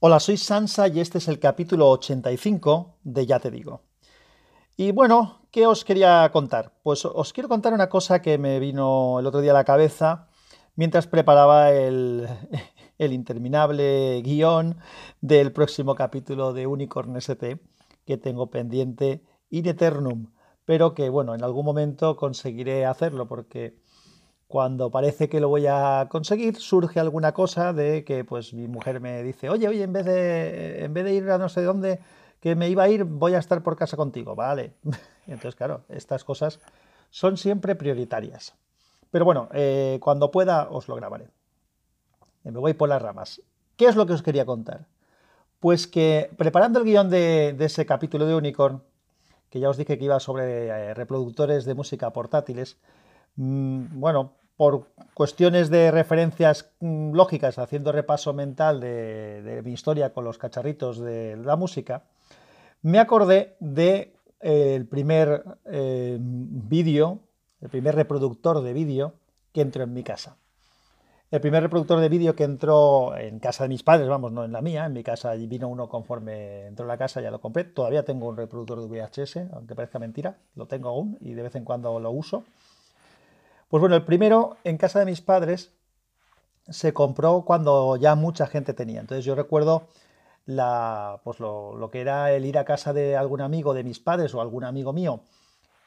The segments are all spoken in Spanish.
Hola, soy Sansa y este es el capítulo 85 de Ya te digo. Y bueno, ¿qué os quería contar? Pues os quiero contar una cosa que me vino el otro día a la cabeza mientras preparaba el, interminable guion del próximo capítulo de Unicorn ST que tengo pendiente in eternum, pero que bueno, en algún momento conseguiré hacerlo porque cuando parece que lo voy a conseguir, surge alguna cosa de que pues mi mujer me dice, oye, oye, en vez de, en vez de ir a no sé dónde, que me iba a ir, voy a estar por casa contigo, vale. Entonces, claro, estas cosas son siempre prioritarias. Pero bueno, eh, cuando pueda os lo grabaré. Me voy por las ramas. ¿Qué es lo que os quería contar? Pues que preparando el guion de, ese capítulo de Unicorn, que ya os dije que iba sobre eh, reproductores de música portátiles, mm, bueno, por cuestiones de referencias mm, lógicas, haciendo repaso mental de, mi historia con los cacharritos de la música, me acordé de eh, el primer eh, vídeo, el primer reproductor de vídeo que entró en mi casa. El primer reproductor de vídeo que entró en casa de mis padres, vamos, no en la mía, en mi casa vino uno conforme entró en la casa, ya lo compré. Todavía tengo un reproductor de VHS, aunque parezca mentira, lo tengo aún y de vez en cuando lo uso. Pues bueno, el primero en casa de mis padres se compró cuando ya mucha gente tenía. Entonces yo recuerdo la, pues lo, que era el ir a casa de algún amigo de mis padres o algún amigo mío,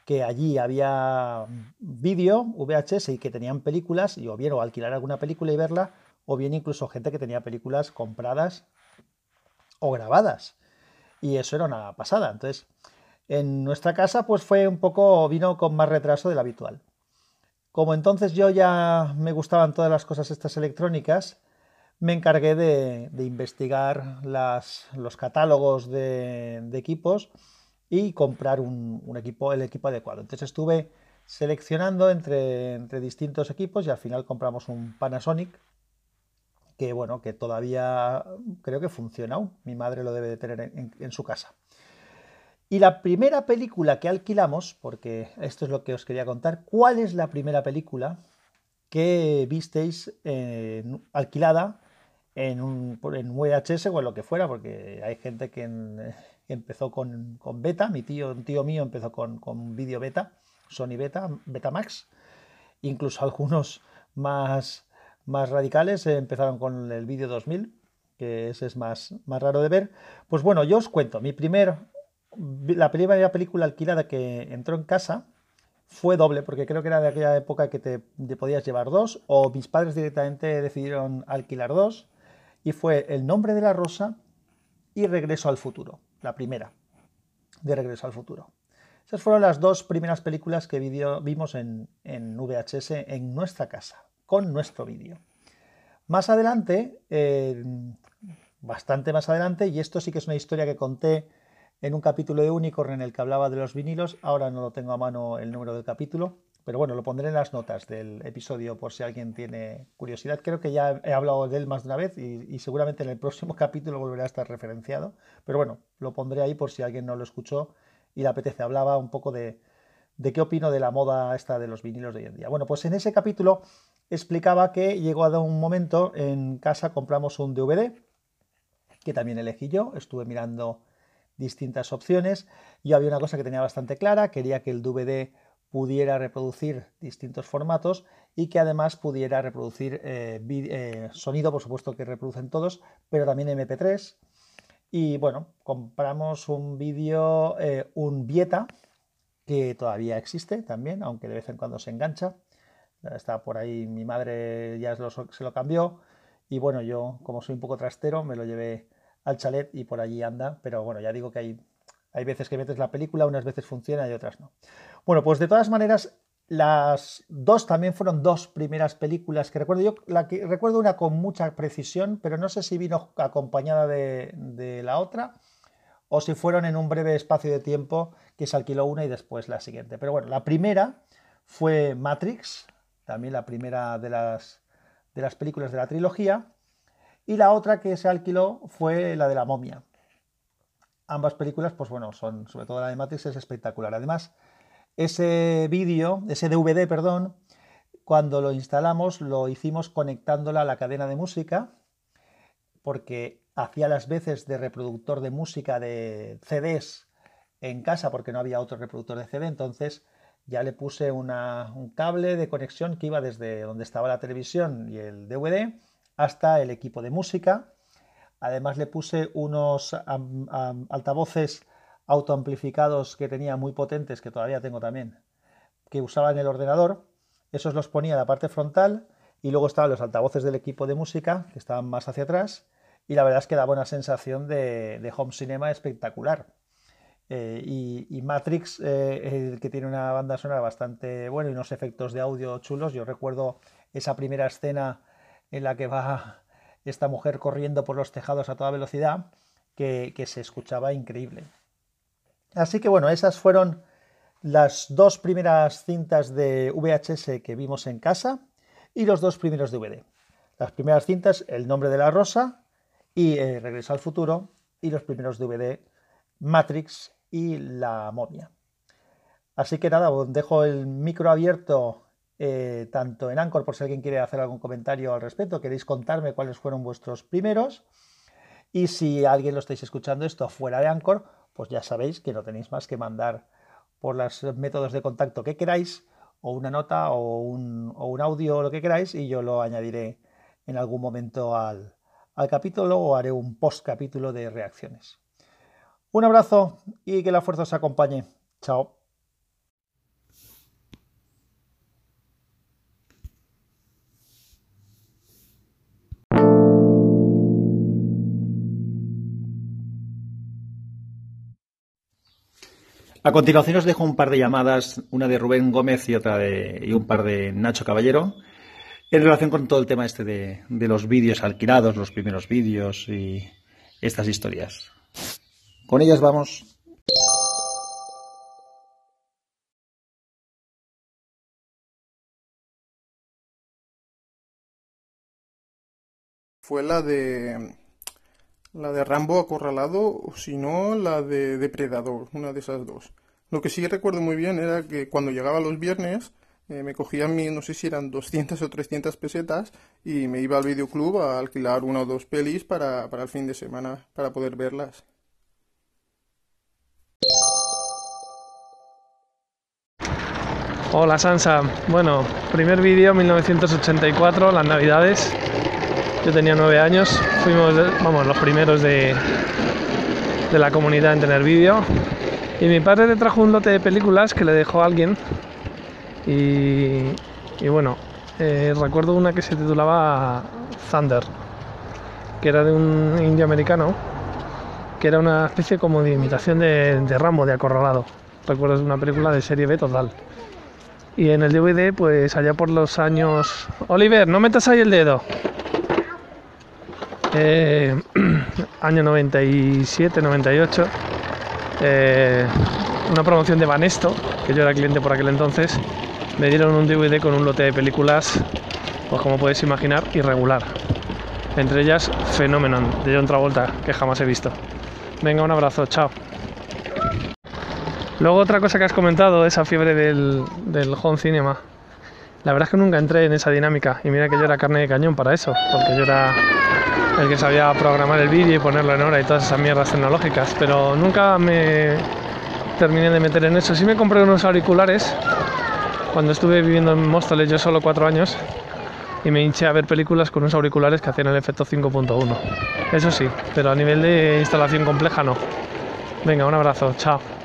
que allí había vídeo, VHS y que tenían películas, y o bien o alquilar alguna película y verla, o bien incluso gente que tenía películas compradas o grabadas. Y eso era una pasada. Entonces, en nuestra casa, pues fue un poco, vino con más retraso del habitual. Como entonces yo ya me gustaban todas las cosas estas electrónicas, me encargué de, investigar los catálogos de, equipos y comprar un, equipo, el equipo adecuado. Entonces estuve seleccionando entre, distintos equipos y al final compramos un Panasonic que bueno, que todavía creo que funciona aún. Mi madre lo debe de tener en su casa. Y la primera película que alquilamos, porque esto es lo que os quería contar, ¿cuál es la primera película que visteis alquilada en un, en VHS o en lo que fuera? Porque hay gente que, empezó con, beta, mi tío, un tío mío empezó con, con vídeo beta, Sony Beta, Betamax, incluso algunos más, más radicales empezaron con el vídeo 2000, que ese es más, más raro de ver. Pues bueno, yo os cuento, mi primer la primera película alquilada que entró en casa fue doble, porque creo que era de aquella época que te, podías llevar dos, o mis padres directamente decidieron alquilar dos, y fue El nombre de la rosa y Regreso al futuro, la primera de Regreso al futuro. Esas fueron las dos primeras películas que vimos en, VHS en nuestra casa, con nuestro vídeo. Más adelante, eh, bastante más adelante, y esto sí que es una historia que conté en un capítulo de Unicorn en el que hablaba de los vinilos. Ahora no lo tengo a mano el número del capítulo, pero bueno, lo pondré en las notas del episodio por si alguien tiene curiosidad. Creo que ya he hablado de él más de una vez y, seguramente en el próximo capítulo volverá a estar referenciado. Pero bueno, lo pondré ahí por si alguien no lo escuchó y le apetece. Hablaba un poco de, de qué opino de la moda esta de los vinilos de hoy en día. Bueno, pues en ese capítulo explicaba que llegó a un momento en casa compramos un DVD que también elegí yo. Estuve mirando distintas opciones. Yo había una cosa que tenía bastante clara, quería que el DVD pudiera reproducir distintos formatos y que además pudiera reproducir eh, eh, sonido, por supuesto que reproducen todos, pero también MP3. Y bueno, compramos un vídeo, eh, un Vieta, que todavía existe también, aunque de vez en cuando se engancha. Está por ahí, mi madre ya se lo cambió. Y bueno, yo como soy un poco trastero, me lo llevé al chalet y por allí anda, pero bueno, ya digo que hay, hay veces que metes la película, unas veces funciona y otras no. Bueno, pues de todas maneras, las dos también fueron dos primeras películas que recuerdo yo, recuerdo una con mucha precisión, pero no sé si vino acompañada de, de la otra o si fueron en un breve espacio de tiempo que se alquiló una y después la siguiente. Pero bueno, la primera fue Matrix, también la primera de las, de las películas de la trilogía, y la otra que se alquiló fue la de la momia. Ambas películas, pues bueno, son, sobre todo la de Matrix es espectacular. Además, ese vídeo, ese DVD, perdón, cuando lo instalamos lo hicimos conectándola a la cadena de música porque hacía las veces de reproductor de música de CDs en casa porque no había otro reproductor de CD, entonces ya le puse un cable de conexión que iba desde donde estaba la televisión y el DVD hasta el equipo de música. Además le puse unos altavoces autoamplificados que tenía muy potentes, que todavía tengo también, que usaba en el ordenador. Esos los ponía en la parte frontal y luego estaban los altavoces del equipo de música, que estaban más hacia atrás. Y la verdad es que daba una sensación de home cinema espectacular. Eh, y, Matrix, eh, que tiene una banda sonora bastante buena y unos efectos de audio chulos. Yo recuerdo esa primera escena en la que va esta mujer corriendo por los tejados a toda velocidad, que, se escuchaba increíble. Así que bueno, esas fueron las dos primeras cintas de VHS que vimos en casa y los dos primeros DVD. Las primeras cintas, El nombre de la rosa y eh, Regreso al futuro, y los primeros DVD, Matrix y la momia. Así que nada, os dejo el micro abierto eh, tanto en Anchor por si alguien quiere hacer algún comentario al respecto, queréis contarme cuáles fueron vuestros primeros. Y si alguien lo estáis escuchando esto fuera de Anchor, pues ya sabéis que no tenéis más que mandar por los métodos de contacto que queráis, o una nota, o un, audio, o lo que queráis, y yo lo añadiré en algún momento al, al capítulo o haré un post capítulo de reacciones. Un abrazo y que la fuerza os acompañe. Chao. A continuación os dejo un par de llamadas, una de Rubén Gómez y otra de y un par de Nacho Caballero, en relación con todo el tema este de, de los vídeos alquilados, los primeros vídeos y estas historias. Con ellas vamos. Fue la de la de Rambo acorralado o si no la de Depredador, una de esas dos. Lo que sí recuerdo muy bien era que cuando llegaba los viernes eh, me cogían mi, no sé si eran 200 o 300 pesetas y me iba al videoclub a alquilar una o dos pelis para, para el fin de semana para poder verlas. Hola Sansa, bueno, primer vídeo 1984, las navidades. Yo tenía nueve años, fuimos, vamos, los primeros de, de la comunidad en tener vídeo. Y mi padre le trajo un lote de películas que le dejó a alguien. Y, y bueno, eh, recuerdo una que se titulaba Thunder, que era de un indio americano, que era una especie como de imitación de, de Rambo, de acorralado. Recuerdo una película de serie B total. Y en el DVD, pues allá por los años... Oliver, no metas ahí el dedo. Eh, año 97, 98. Eh, una promoción de Banesto, que yo era cliente por aquel entonces. Me dieron un DVD con un lote de películas, pues como podéis imaginar, irregular. Entre ellas, Phenomenon, de John Travolta, que jamás he visto. Venga, un abrazo, chao. Luego otra cosa que has comentado, esa fiebre del, home cinema. La verdad es que nunca entré en esa dinámica y mira que yo era carne de cañón para eso, porque yo era el que sabía programar el vídeo y ponerlo en hora y todas esas mierdas tecnológicas, pero nunca me terminé de meter en eso. Sí me compré unos auriculares cuando estuve viviendo en Móstoles, yo solo cuatro años, y me hinché a ver películas con unos auriculares que hacían el efecto 5.1. Eso sí, pero a nivel de instalación compleja no. Venga, un abrazo, chao.